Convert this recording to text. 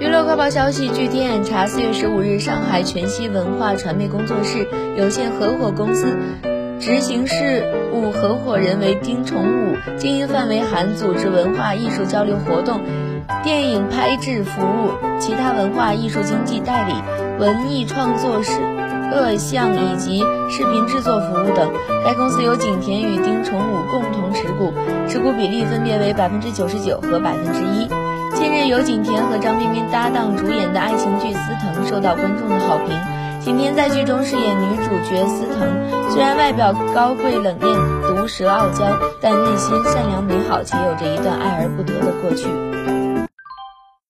娱乐快报消息：据天眼查，四月十五日，上海全息文化传媒工作室有限合伙公司执行事务合伙人为丁崇武，经营范围含组织文化艺术交流活动、电影拍制服务、其他文化艺术经纪代理、文艺创作是各项以及视频制作服务等。该公司由景甜与丁崇武共同持股，持股比例分别为百分之九十九和百分之一。近日，由景甜和张彬彬搭档主演的爱情剧《司藤》受到观众的好评。景甜在剧中饰演女主角司藤，虽然外表高贵冷艳、毒舌傲娇，但内心善良美好，且有着一段爱而不得的过去。